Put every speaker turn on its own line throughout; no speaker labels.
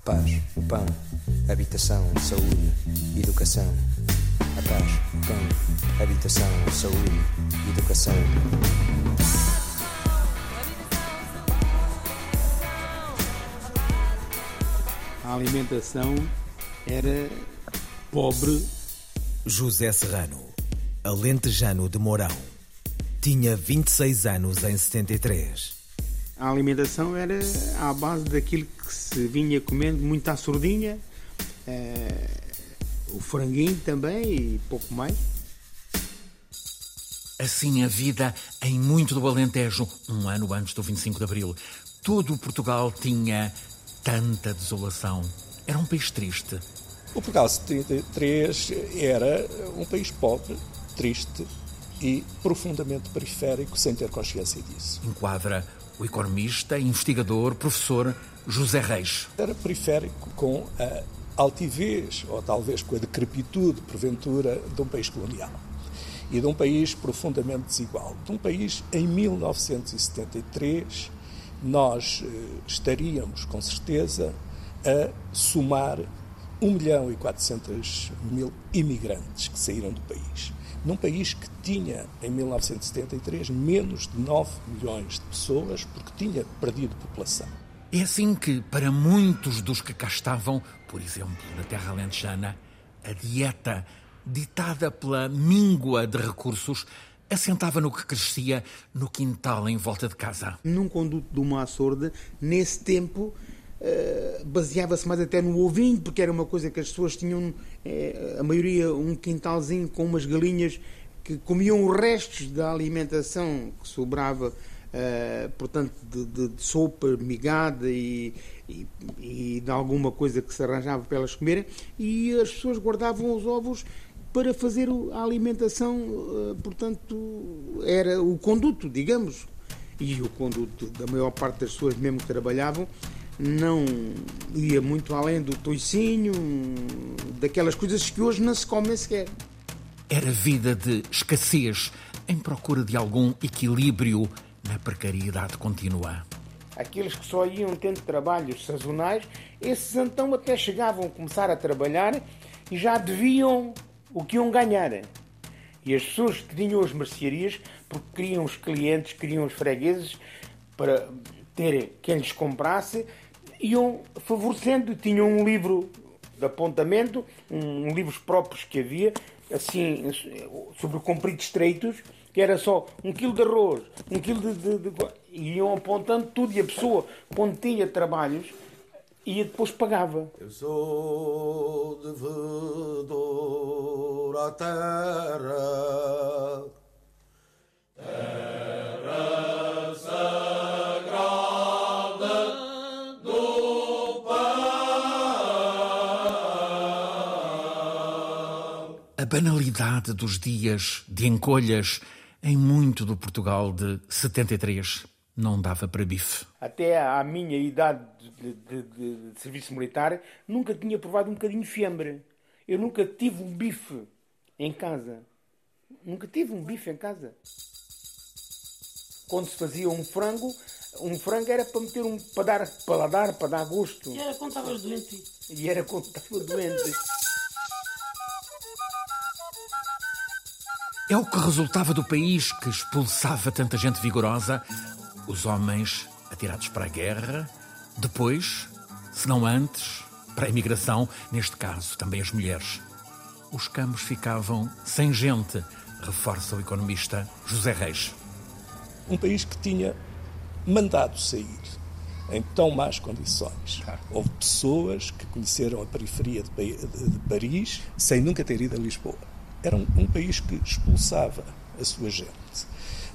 A paz, o pão, habitação, saúde, educação. A paz, o pão, habitação, saúde, educação.
A alimentação era pobre.
José Serrano, alentejano de Mourão. Tinha 26 anos em 73.
A alimentação era à base daquilo que se vinha comendo, muita surdinha, eh, o franguinho também e pouco mais.
Assim a vida em muito do Alentejo, um ano antes do 25 de Abril. Todo o Portugal tinha tanta desolação. Era um país triste.
O Portugal 73 era um país pobre, triste e profundamente periférico, sem ter consciência disso.
Enquadra o economista, investigador, professor José Reis.
Era periférico com a altivez, ou talvez com a decrepitude, porventura, de um país colonial. E de um país profundamente desigual. De um país, em 1973, nós eh, estaríamos, com certeza, a somar 1 milhão e 400 mil imigrantes que saíram do país. Num país que tinha, em 1973, menos de 9 milhões de pessoas, porque tinha perdido população.
É assim que, para muitos dos que cá estavam, por exemplo, na terra alentejana, a dieta, ditada pela míngua de recursos, assentava no que crescia no quintal em volta de casa.
Num conduto de uma açorda, nesse tempo, Uh, baseava-se mais até no ovinho, porque era uma coisa que as pessoas tinham, uh, a maioria, um quintalzinho com umas galinhas que comiam os restos da alimentação que sobrava, uh, portanto, de, de, de, sopa migada e, e, e, de alguma coisa que se arranjava para elas comerem, e as pessoas guardavam os ovos para fazer a alimentação, portanto, era o conduto, digamos, e o conduto da maior parte das pessoas mesmo que trabalhavam não ia muito além do toicinho, daquelas coisas que hoje não se comem sequer.
Era vida de escassez, em procura de algum equilíbrio na precariedade contínua.
Aqueles que só iam tendo trabalhos sazonais, esses então até chegavam a começar a trabalhar e já deviam o que iam ganhar. E as pessoas que tinham as mercearias, porque queriam os clientes, queriam os fregueses, para ter quem lhes comprasse, iam favorecendo, tinham um livro de apontamento, um, livros próprios que havia, assim, sobre compridos estreitos, que era só um quilo de arroz, um quilo de, de, de, e iam apontando tudo e a pessoa, quando tinha trabalhos, ia depois pagava.
Eu sou devedor à terra
A banalidade dos dias de encolhas em muito do Portugal de 73 não dava para bife.
Até à minha idade de, de, de, de serviço militar, nunca tinha provado um bocadinho de fiambre. Eu nunca tive um bife em casa. Nunca tive um bife em casa. Quando se fazia um frango, um frango era para meter um para dar paladar, para dar gosto.
E era quando estavas doente.
E era quando estava doente.
É o que resultava do país que expulsava tanta gente vigorosa, os homens atirados para a guerra, depois, se não antes, para a imigração, neste caso também as mulheres. Os campos ficavam sem gente, reforça o economista José Reis.
Um país que tinha mandado sair em tão más condições. Houve pessoas que conheceram a periferia de Paris sem nunca ter ido a Lisboa era um, um país que expulsava a sua gente.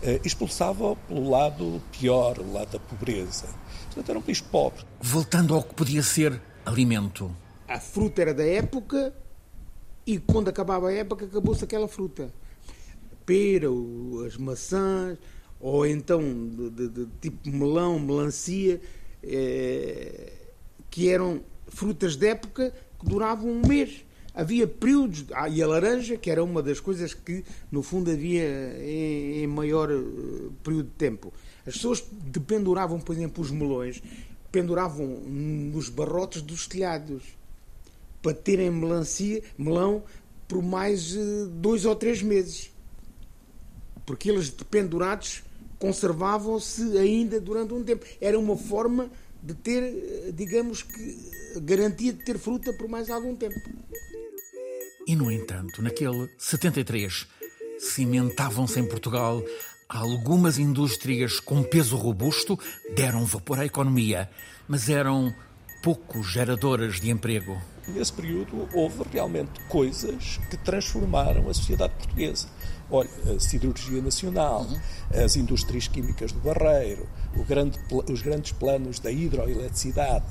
Uh, expulsava pelo lado pior, o lado da pobreza. Portanto, era um país pobre.
Voltando ao que podia ser alimento.
A fruta era da época e quando acabava a época acabou-se aquela fruta. Pera, as maçãs, ou então de, de, de tipo melão, melancia, eh, que eram frutas de época que duravam um mês havia períodos, ah, e a laranja, que era uma das coisas que, no fundo, havia em, em maior uh, período de tempo. As pessoas dependuravam, por exemplo, os melões penduravam nos barrotes dos telhados para terem melancia, melão por mais eh, dois ou três meses. Porque eles pendurados conservavam-se ainda durante um tempo. Era uma forma de ter, eh, digamos que, garantia de ter fruta por mais algum tempo.
E, no entanto, naquele 73, cimentavam-se em Portugal algumas indústrias com peso robusto, deram vapor à economia, mas eram pouco geradoras de emprego.
Nesse período houve realmente coisas que transformaram a sociedade portuguesa. Olha, a siderurgia nacional, uhum. as indústrias químicas do Barreiro, grande, os grandes planos da hidroeletricidade,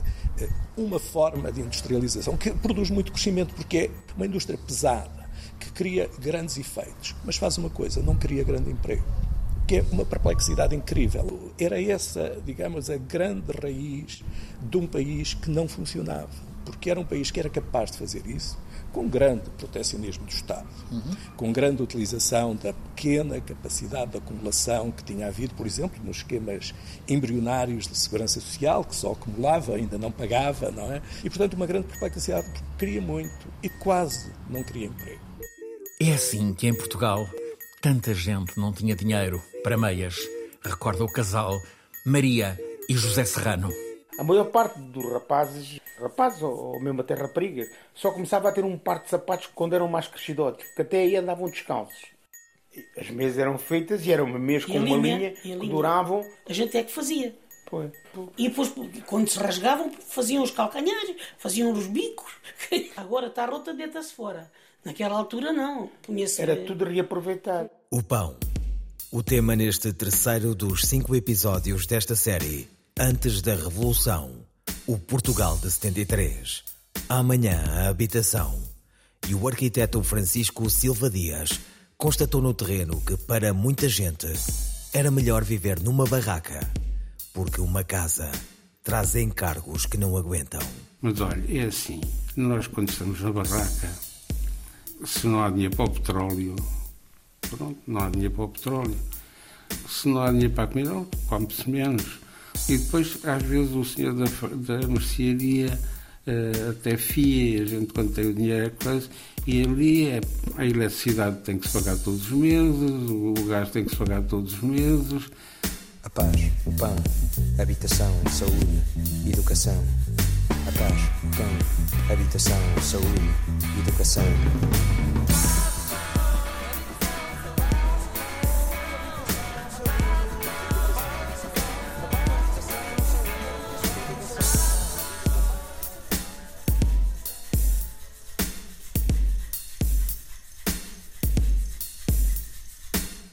uma forma de industrialização que produz muito crescimento porque é uma indústria pesada, que cria grandes efeitos, mas faz uma coisa, não cria grande emprego que é uma perplexidade incrível. Era essa, digamos, a grande raiz de um país que não funcionava, porque era um país que era capaz de fazer isso com grande protecionismo do Estado, uhum. com grande utilização da pequena capacidade de acumulação que tinha havido, por exemplo, nos esquemas embrionários de segurança social, que só acumulava, ainda não pagava, não é? E, portanto, uma grande perplexidade, porque queria muito e quase não queria emprego.
É assim que em Portugal tanta gente não tinha dinheiro para meias, recorda o casal Maria e José Serrano.
A maior parte dos rapazes, rapazes ou mesmo até raparigas, só começava a ter um par de sapatos quando eram mais crescidotes, porque até aí andavam descalços. As mesas eram feitas e eram mesas com uma linha, linha que duravam.
A gente é que fazia. Pois. E depois, quando se rasgavam, faziam os calcanhares, faziam os bicos. Agora está rota, deita-se fora. Naquela altura, não.
Era tudo reaproveitar.
O pão. O tema neste terceiro dos cinco episódios desta série, antes da Revolução, o Portugal de 73. Amanhã a habitação. E o arquiteto Francisco Silva Dias constatou no terreno que para muita gente era melhor viver numa barraca, porque uma casa traz encargos que não aguentam.
Mas olha, é assim, nós quando estamos na barraca se não há dinheiro para o petróleo, pronto, não há dinheiro para o petróleo. Se não há dinheiro para a comida, come-se menos. E depois, às vezes, o senhor da, da mercearia uh, até fia, a gente quando tem o dinheiro é coisa, e ali é, a eletricidade tem que se pagar todos os meses, o gás tem que se pagar todos os meses.
A paz, o pão, habitação, saúde, educação. A paz, o pão, habitação, saúde, educação.